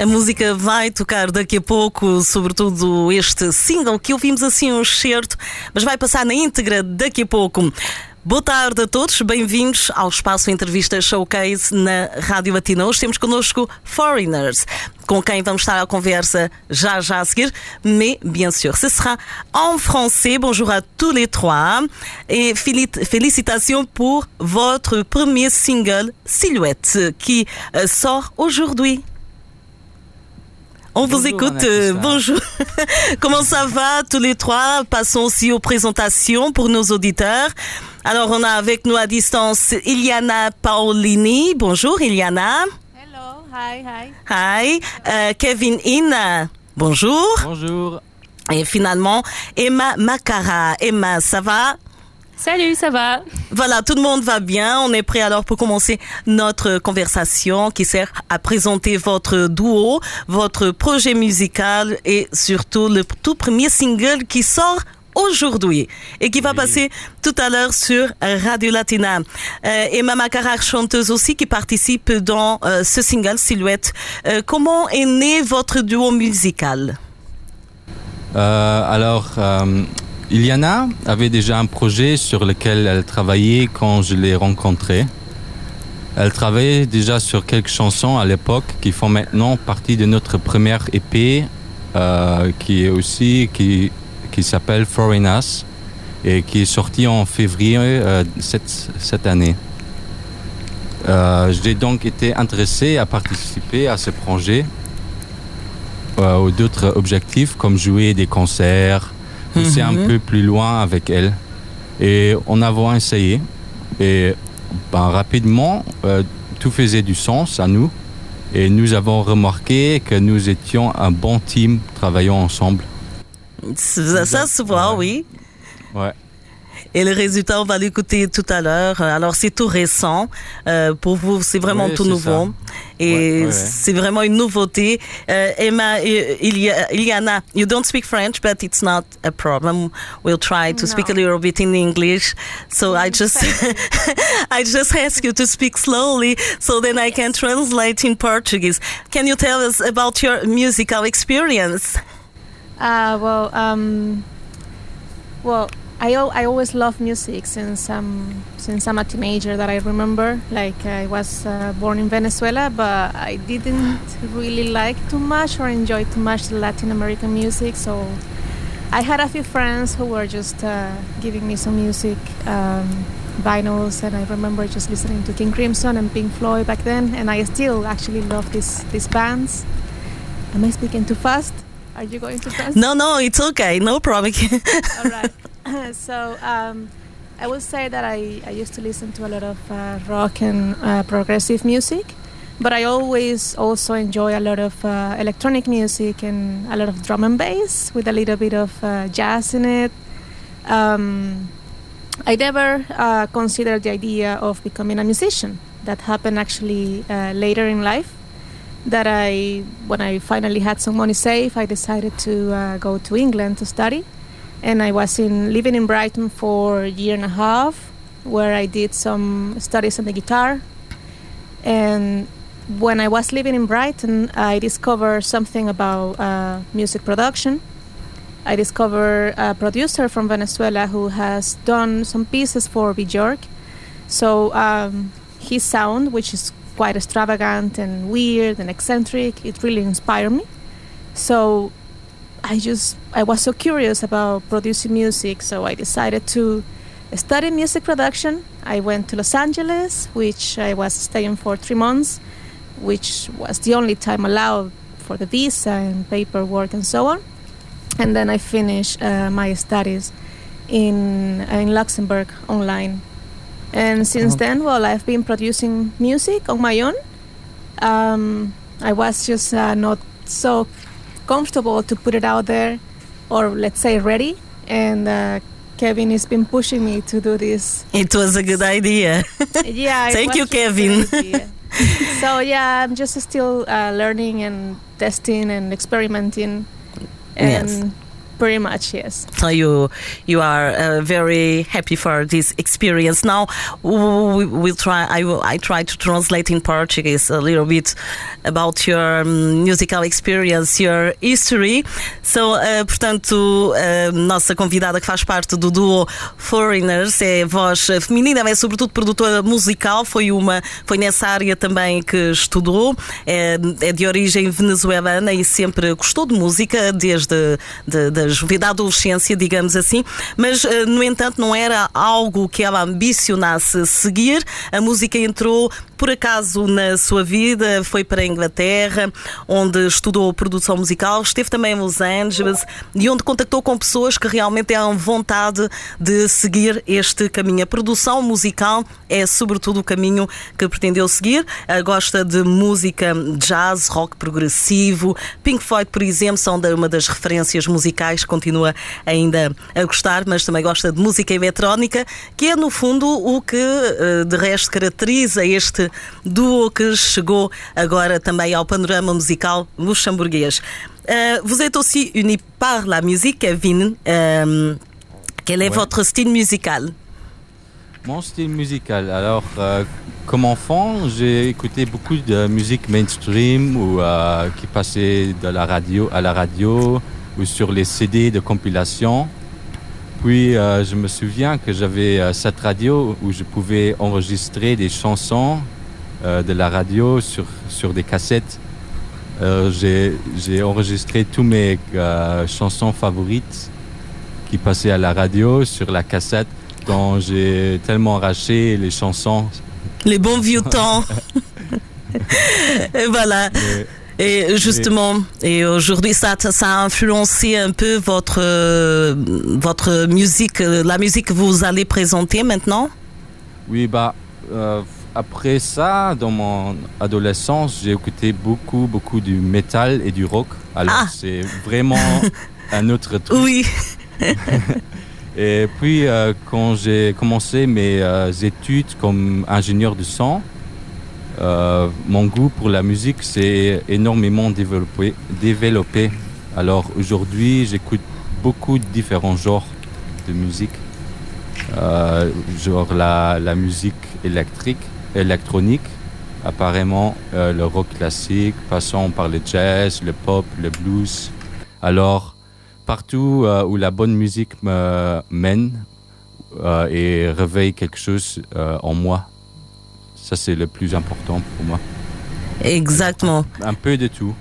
A música vai tocar daqui a pouco, sobretudo este single que ouvimos assim um excerto, mas vai passar na íntegra daqui a pouco. Boa tarde a todos, bem-vindos ao espaço Entrevista Showcase na Rádio Latina. Hoje temos connosco Foreigners, com quem vamos estar à conversa já já a seguir, mais bien sûr, ce sera en français. Bonjour à tous les trois et félicitations pour votre premier single Silhouette qui euh, sort aujourd'hui. On vous écoute. Euh, bonjour. Comment ça va tous les trois? Passons aussi aux présentations pour nos auditeurs. Alors, on a avec nous à distance Iliana Paolini. Bonjour, Iliana. Hello, hi, hi. Hi. Euh, Kevin In. Bonjour. Bonjour. Et finalement, Emma Macara. Emma, ça va? Salut, ça va? Voilà, tout le monde va bien. On est prêt alors pour commencer notre conversation qui sert à présenter votre duo, votre projet musical et surtout le tout premier single qui sort aujourd'hui et qui va passer tout à l'heure sur Radio Latina. Euh, et Mama Carrère, chanteuse aussi, qui participe dans euh, ce single Silhouette. Euh, comment est né votre duo musical? Alors, Iliana avait déjà un projet sur lequel elle travaillait quand je l'ai rencontrée. Elle travaillait déjà sur quelques chansons à l'époque qui font maintenant partie de notre première EP, qui est aussi qui qui s'appelle Foreigners et qui est sorti en février euh, cette, cette, année. Euh, J'ai donc été intéressé à participer à ce projet euh, aux d'autres objectifs comme jouer des concerts, pousser un Mhm. peu plus loin avec elle. Et on a essayé et ben, rapidement euh, tout faisait du sens à nous et nous avons remarqué que nous étions un bon team travaillant ensemble. Ça, ça se voit, oui. Ouais. Et le résultat, on va l'écouter tout à l'heure. Alors, c'est tout récent. Euh, pour vous, c'est vraiment Oui, tout nouveau. ça. Et Ouais, ouais, ouais. c'est vraiment une nouveauté. Euh, Emma, euh, Ilia- Iliana, you don't speak French, but it's not a problem. We'll try to speak a No. little bit in English. So I just, I just ask you to speak slowly so then I can translate in Portuguese. Can you tell us about your musical experience? Uh, well, um, well, I, I always loved music since um, since I'm a teenager. That I remember, like I was uh, born in Venezuela, but I didn't really like too much or enjoy too much the Latin American music. So I had a few friends who were just uh, giving me some music um, vinyls, and I remember just listening to King Crimson and Pink Floyd back then. And I still actually love these these bands. Am I speaking too fast? Are you going to fast? No, no, it's okay. No problem. All right. so um, I would say that I, I used to listen to a lot of uh, rock and uh, progressive music, but I always also enjoy a lot of uh, electronic music and a lot of drum and bass with a little bit of uh, jazz in it. Um, I never uh, considered the idea of becoming a musician. That happened actually uh, later in life. That I, when I finally had some money saved, I decided to uh, go to England to study and I was in living in Brighton for a year and a half, where I did some studies on the guitar. And when I was living in Brighton, I discovered something about uh, music production. I discovered a producer from Venezuela who has done some pieces for Bjork. So um, his sound, which is quite extravagant and weird and eccentric, it really inspired me. So I just I was so curious about producing music, so I decided to study music production. I went to Los Angeles, which I was staying for three months, which was the only time allowed for the visa and paperwork and so on. And then I finished uh, my studies in in Luxembourg online. And since Okay. then, well, I've been producing music on my own. Um, I was just uh, not so comfortable to put it out there or let's say ready and uh, kevin has been pushing me to do this It was a good idea. yeah Thank you, Kevin. so yeah i'm just still uh, learning and testing and experimenting and Yes. Pretty much, yes. So you you are uh, very happy for this experience. Now we will try. I will. I try to translate in Portuguese a little bit about your musical experience, your history. So, uh, portanto, uh, nossa convidada que faz parte do duo Foreigners é voz feminina, mas é sobretudo produtora musical. Foi uma, foi nessa área também que estudou. É, é de origem venezuelana e sempre gostou de música desde de, de, da adolescência, digamos assim, mas eh, no entanto não era algo que ela ambicionasse seguir. A música entrou por acaso na sua vida, foi para a Inglaterra, onde estudou produção musical, esteve também em Los Angeles e onde contactou com pessoas que realmente têm vontade de seguir este caminho. A produção musical é sobretudo o caminho que pretendeu seguir. Gosta de música jazz, rock progressivo. Pink Floyd, por exemplo, são uma das referências musicais, continua ainda a gostar, mas também gosta de música eletrónica, que é no fundo o que eh, de resto caracteriza este duo que chegou agora também ao panorama musical luxemburguês. Uh, vous êtes aussi uni par la musique, Kevin. Euh, quel est ouais. votre style musical Mon style musical, alors euh, comme enfant, j'ai écouté beaucoup de musique mainstream ou euh, qui passait de la radio à la radio ou sur les CD de compilation. Puis euh, je me souviens que j'avais euh, cette radio où je pouvais enregistrer des chansons euh, de la radio sur, sur des cassettes. J'ai enregistré tous mes chansons favorites qui passaient à la radio sur la cassette dont j'ai tellement arraché les chansons. Les bons vieux temps. et voilà. Et justement, et aujourd'hui, ça, ça a influencé un peu votre, votre musique, la musique que vous allez présenter maintenant? Oui, bah, euh, après ça, dans mon adolescence, j'ai écouté beaucoup, beaucoup du métal et du rock. Alors, ah. c'est vraiment un autre truc. Oui. et puis, euh, quand j'ai commencé mes euh, études comme ingénieur de son, euh, mon goût pour la musique s'est énormément développé. Alors, aujourd'hui, j'écoute beaucoup de différents genres de musique. Euh, genre la, musique électrique, électronique, apparemment euh, le rock classique, passant par le jazz, le pop, le blues. Alors, partout où la bonne musique me mène et réveille quelque chose en moi, ça c'est le plus important pour moi. Exactement. Un peu de tout.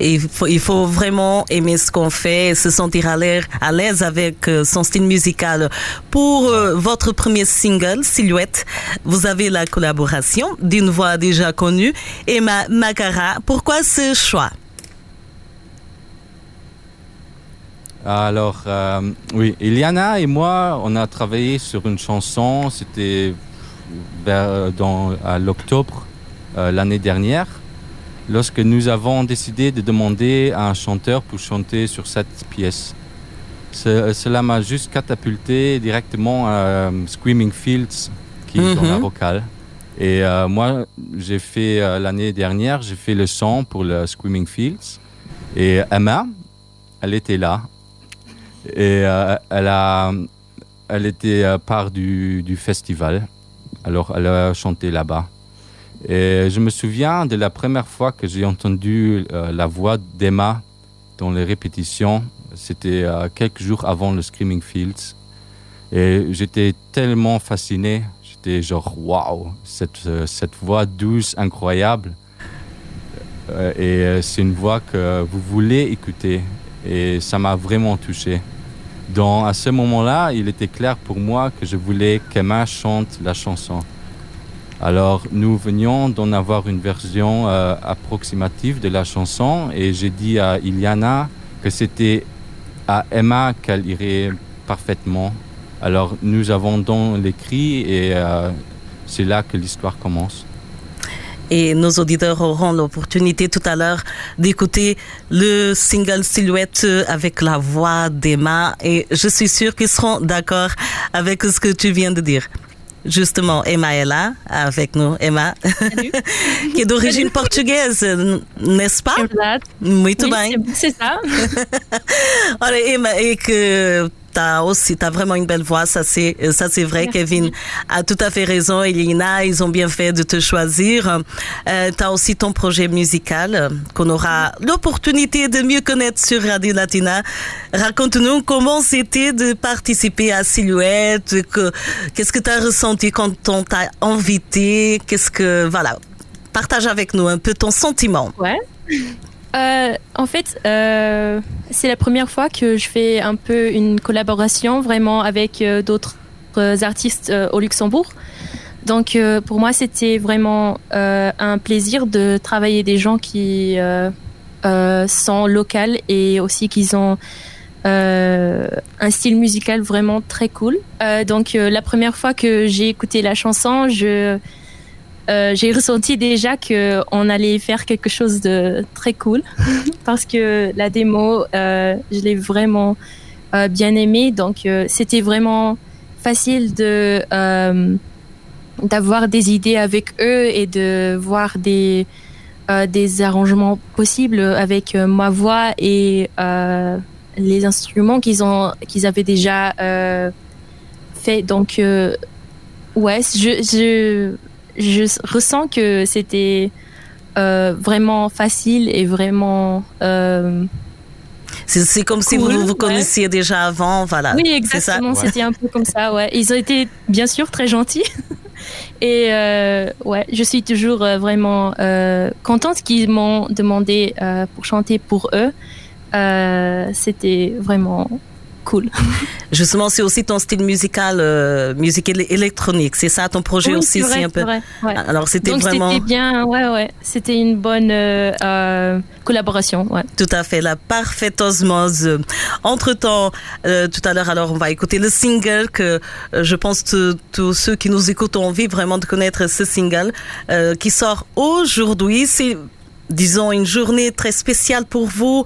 Et il, faut, il faut vraiment aimer ce qu'on fait et se sentir à l'aise avec euh, son style musical. Pour euh, votre premier single, Silhouette, vous avez la collaboration d'une voix déjà connue, Emma Makara. Pourquoi ce choix? Alors, euh, oui, Iliana et moi, on a travaillé sur une chanson, c'était à l'octobre euh, l'année dernière lorsque nous avons décidé de demander à un chanteur pour chanter sur cette pièce. Ce, cela m'a juste catapulté directement à Screaming Fields, qui est dans la vocale. Et euh, moi, j'ai fait euh, l'année dernière, j'ai fait le son pour le Screaming Fields. Et Emma, elle était là. Et euh, elle, a, elle était part du, du festival. Alors, elle a chanté là-bas. Et je me souviens de la première fois que j'ai entendu euh, la voix d'Emma dans les répétitions. C'était euh, quelques jours avant le Screaming Fields. Et j'étais tellement fasciné. J'étais genre, waouh, cette, euh, cette voix douce, incroyable. Et c'est une voix que vous voulez écouter. Et ça m'a vraiment touché. Donc à ce moment-là, il était clair pour moi que je voulais qu'Emma chante la chanson. Alors nous venions d'en avoir une version euh, approximative de la chanson et j'ai dit à Iliana que c'était à Emma qu'elle irait parfaitement. Alors nous avons donc l'écrit et euh, c'est là que l'histoire commence. Et nos auditeurs auront l'opportunité tout à l'heure d'écouter le single Silhouette avec la voix d'Emma et je suis sûre qu'ils seront d'accord avec ce que tu viens de dire. justement, Emma est là avec nous. Emma, qui est d'origine portugaise, n'est-ce pas? Muito Oui, bem. c'est- ça. Olha, Emma, et que t'as aussi, t'as vraiment une belle voix, ça c'est, ça c'est vrai. Merci. Kevin a tout à fait raison. Et Lina, ils ont bien fait de te choisir. Euh, t'as aussi ton projet musical euh, qu'on aura l'opportunité de mieux connaître sur Radio Latina. Raconte-nous comment c'était de participer à Silhouette. Que, qu'est-ce que t'as ressenti quand on t'a invité? Qu'est-ce que, voilà. Partage avec nous un peu ton sentiment. Ouais. Euh, en fait, euh, c'est la première fois que je fais un peu une collaboration vraiment avec euh, d'autres artistes au Luxembourg. Donc pour moi, c'était vraiment un plaisir de travailler des gens qui sont locaux et aussi qui ont un style musical vraiment très cool. Donc la première fois que j'ai écouté la chanson, je euh, j'ai ressenti déjà que on allait faire quelque chose de très cool parce que la démo, euh, je l'ai vraiment euh, bien aimée. Donc c'était vraiment facile de d'avoir des idées avec eux et de voir des des arrangements possibles avec ma voix et les instruments qu'ils ont qu'ils avaient déjà fait. Donc ouais, je je ressens que c'était euh, vraiment facile et vraiment euh, C'est, c'est comme si vous vous ouais. connaissiez déjà avant, voilà. oui C'est ça? exactement Ouais. c'était un peu comme ça ouais ils ont été bien sûr très gentils et euh, ouais je suis toujours euh, vraiment euh, contente qu'ils m'ont demandé euh, pour chanter pour eux Euh, c'était vraiment cool Justement, c'est aussi ton style musical, euh, musique éle- électronique. C'est ça ton projet Oui, aussi, vrai, un peu. vrai, ouais. Alors c'était vraiment c'était bien ouais ouais c'était une bonne euh, euh, collaboration ouais tout à fait la parfaite osmose. Entre temps, tout à l'heure, alors on va écouter le single que je pense que tous ceux qui nous écoutent ont envie vraiment de connaître ce single qui sort aujourd'hui. C'est disons une journée très spéciale pour vous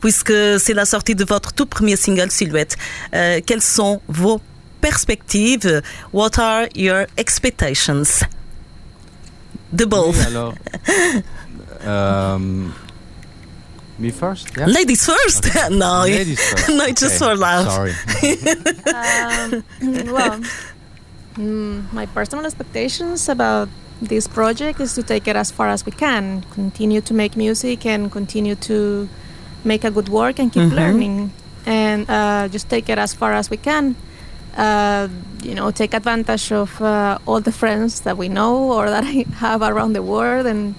puisque c'est la sortie de votre tout premier single Silhouette. Euh, quelles sont vos perspectives? What are your expectations? The both. Oui, alors, euh, me first, yeah? Ladies first? no, Ladies first. no, it's just Okay, for laugh. Sorry. um, well, mm, my personal expectations about this project is to take it as far as we can, continue to make music and continue to make a good work and keep Mhm. learning, and uh, just take it as far as we can. Uh, you know, take advantage of uh, all the friends that we know or that I have around the world, and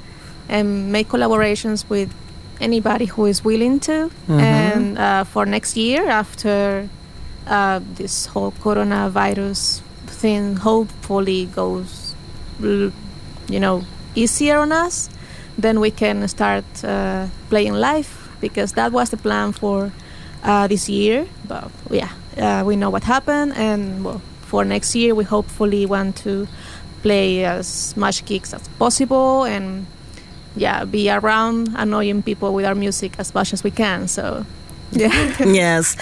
and make collaborations with anybody who is willing to. Mhm. And uh, for next year, after uh, this whole coronavirus thing hopefully goes, you know, easier on us, then we can start uh, playing live because that was the plan for uh, this year. But yeah, uh, we know what happened, and well, for next year, we hopefully want to play as much gigs as possible and yeah, be around annoying people with our music as much as we can. So yeah. yes,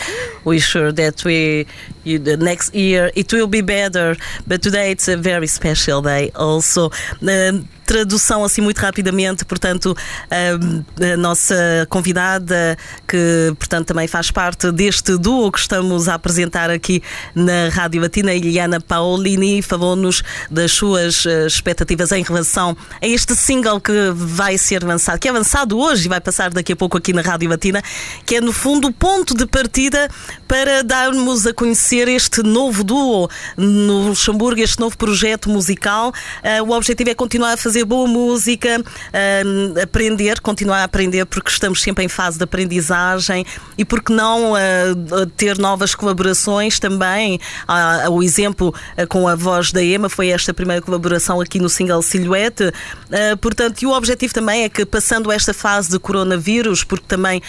we're sure that we you, the next year it will be better. But today it's a very special day also. Uh, tradução assim muito rapidamente, portanto, um, a nossa convidada que, portanto, também faz parte deste duo que estamos a apresentar aqui na Rádio Latina, Eliana Paolini, falou-nos das suas uh, expectativas em relação a este single que vai ser lançado, que é lançado hoje e vai passar daqui a pouco aqui na Rádio Latina, que é no fundo o ponto de partida para darmos a conhecer este novo duo no Luxemburgo, este novo projeto musical. Uh, o objetivo é continuar a fazer boa música, uh, aprender, continuar a aprender, porque estamos sempre em fase de aprendizagem e porque não uh, ter novas colaborações também. Uh, o exemplo com a voz da Emma foi esta primeira colaboração aqui no single Silhouette. portanto, e o objetivo também é que, passando esta fase de coronavírus, porque também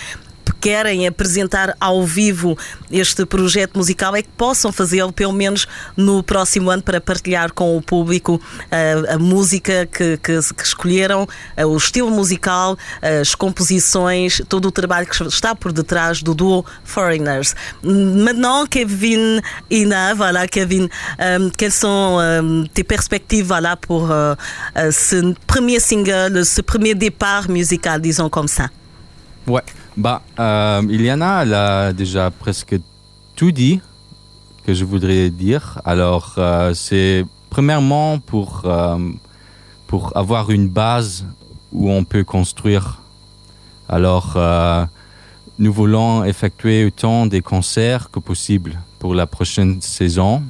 querem apresentar ao vivo este projeto musical é que possam fazê-lo pelo menos no próximo ano para partilhar com o público a, a música que, que, que escolheram, o estilo musical, as composições, todo o trabalho que está por detrás do duo Foreigners. Maintenant, Kevin Ina, voilà, Kevin, euh, quelles sont euh, tes perspectives voilà, pour euh, ce premier single, ce premier départ musical, disons comme ça? Ouais, bah, Iliana, elle a déjà presque tout dit que je voudrais dire. Alors, c'est premièrement pour, pour avoir une base où on peut construire. Alors, nous voulons effectuer autant des concerts que possible pour la prochaine saison,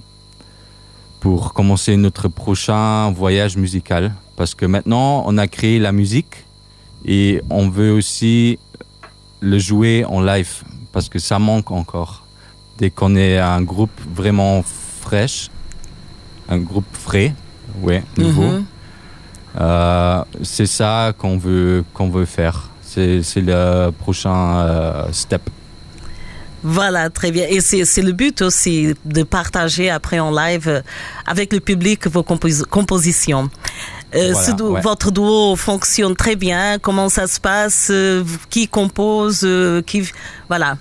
pour commencer notre prochain voyage musical. Parce que maintenant, on a créé la musique et on veut aussi le jouer en live, parce que ça manque encore. Dès qu'on est un groupe vraiment fraîche, un groupe frais, ouais, nouveau, mhm. euh, c'est ça qu'on veut, qu'on veut faire. C'est le prochain euh, step. Voilà, très bien. Et c'est le but aussi de partager après en live euh, avec le public vos compositions. Euh, votre duo fonctionne très bien. Comment ça se passe Qui compose Qui voilà.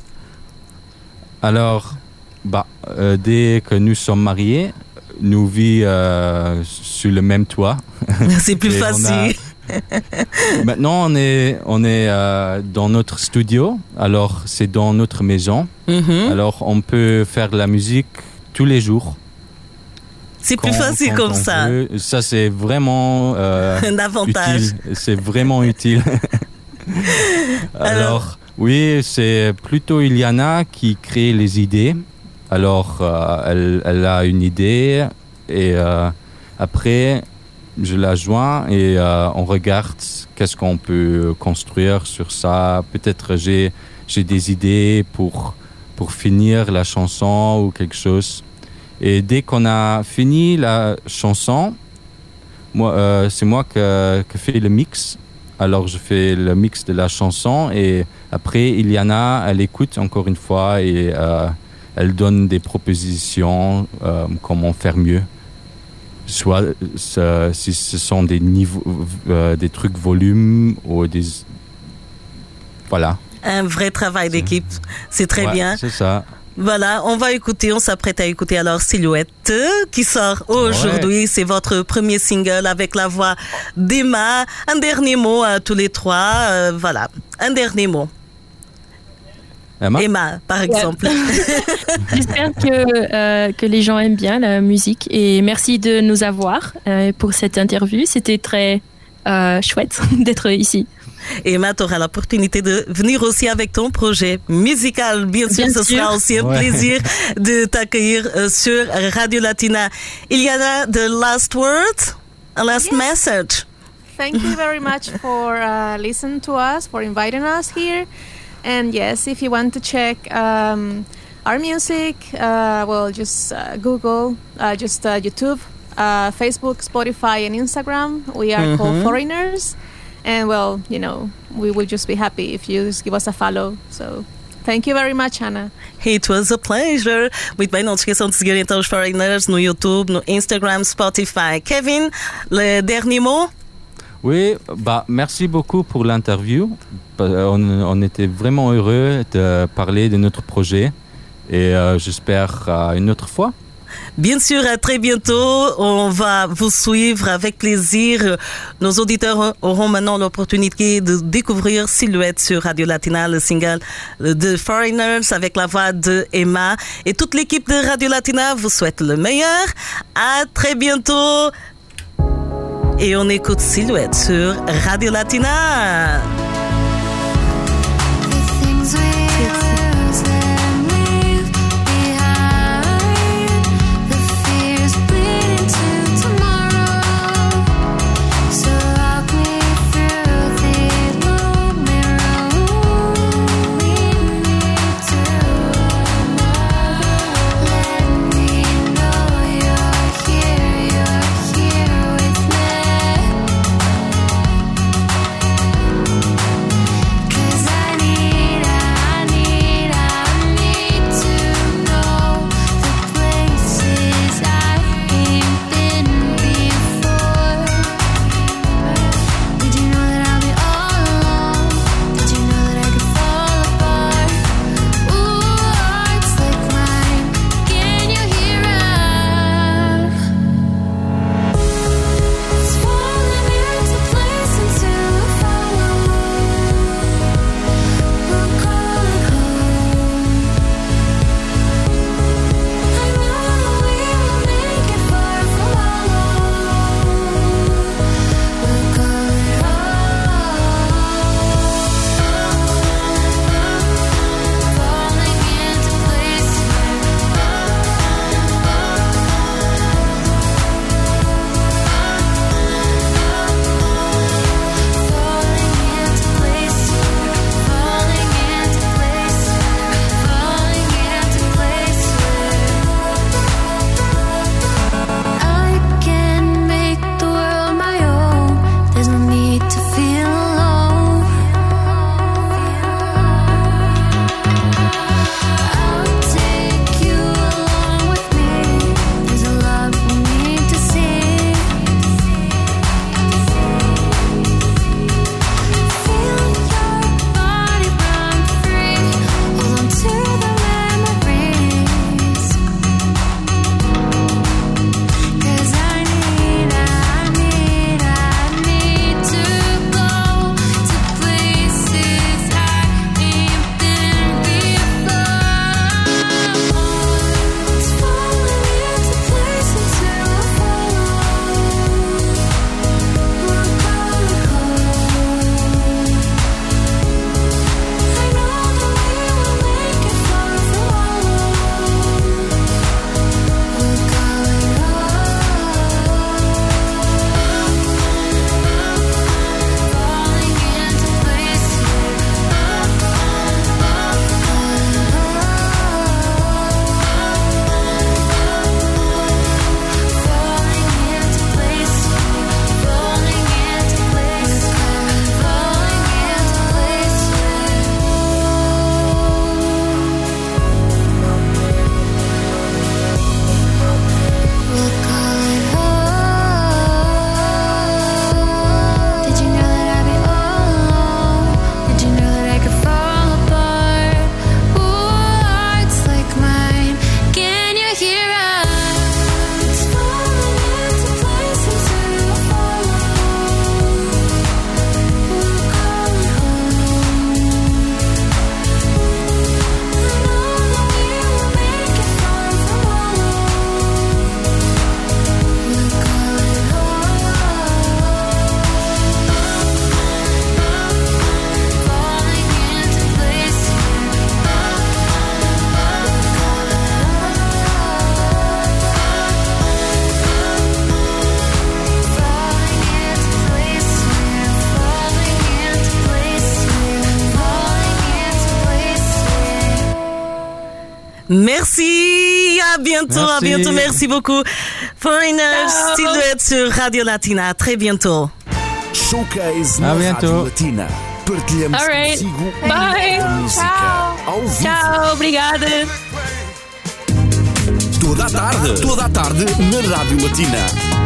Alors, bah, dès que nous sommes mariés, nous vivons sur le même toit. C'est plus facile. Maintenant, on est, on est euh, dans notre studio, alors c'est dans notre maison. Mhm. Alors, on peut faire de la musique tous les jours. C'est plus facile comme ça. Ça, c'est vraiment euh, un avantage. C'est vraiment utile. alors, oui, c'est plutôt Iliana qui crée les idées. Alors, euh, elle, elle, a une idée et après, je la joins et euh, on regarde qu'est-ce qu'on peut construire sur ça. Peut-être j'ai j'ai des idées pour pour finir la chanson ou quelque chose. Et dès qu'on a fini la chanson, moi euh, c'est moi que que fais le mix. Alors je fais le mix de la chanson et après Iliana elle écoute encore une fois et euh, elle donne des propositions comment faire mieux soit si ce sont des niveaux, euh, des trucs volumes ou des voilà. Un vrai travail d'équipe, c'est très bien. C'est ça. Voilà, on va écouter, on s'apprête à écouter alors Silhouette qui sort aujourd'hui. C'est votre premier single avec la voix d'Emma. Un dernier mot à tous les trois. Euh, voilà, un dernier mot. Emma, par exemple. J'espère que, euh, que les gens aiment bien la musique et merci de nous avoir euh, pour cette interview. C'était très euh, chouette d'être ici. Emma, tu auras l'opportunité de venir aussi avec ton projet musical. Bien sûr, ce sera aussi un plaisir de t'accueillir sur Radio Latina. Il y a the last word, a last message. Thank you very much for uh, listening to us, for inviting us here. And yes, if you want to check um, our music, uh, well, just uh, Google, uh, just uh, YouTube, uh, Facebook, Spotify, and Instagram. We are mm-hmm. called Foreigners. And well, you know, we will just be happy if you just give us a follow. So Thank you very much, Anna. It was a pleasure. Muito bem, não se esqueçam de seguir então os Foreigners no YouTube, no Instagram, Spotify. Kevin, le dernier mot? Oui, bah, merci beaucoup pour l'interview. On, était vraiment heureux de parler de notre projet et euh, j'espère une autre fois. Bien sûr, à très bientôt. On va vous suivre avec plaisir. Nos auditeurs auront maintenant l'opportunité de découvrir Silhouette sur Radio Latina, le single de Foreigners avec la voix de Emma. Et toute l'équipe de Radio Latina vous souhaite le meilleur. À très bientôt. Et on écoute Silhouette sur Radio Latina. Merci, à bientôt, Merci. bientôt, beaucoup. Foreigners. Silhouette sur Radio Latina, à très bientôt. Showcase na bientôt. Rádio Latina. Partilhamos Alright. consigo Bye. a música Tchau. Tchau, obrigada. Toda a tarde. Toda a tarde na Rádio Latina.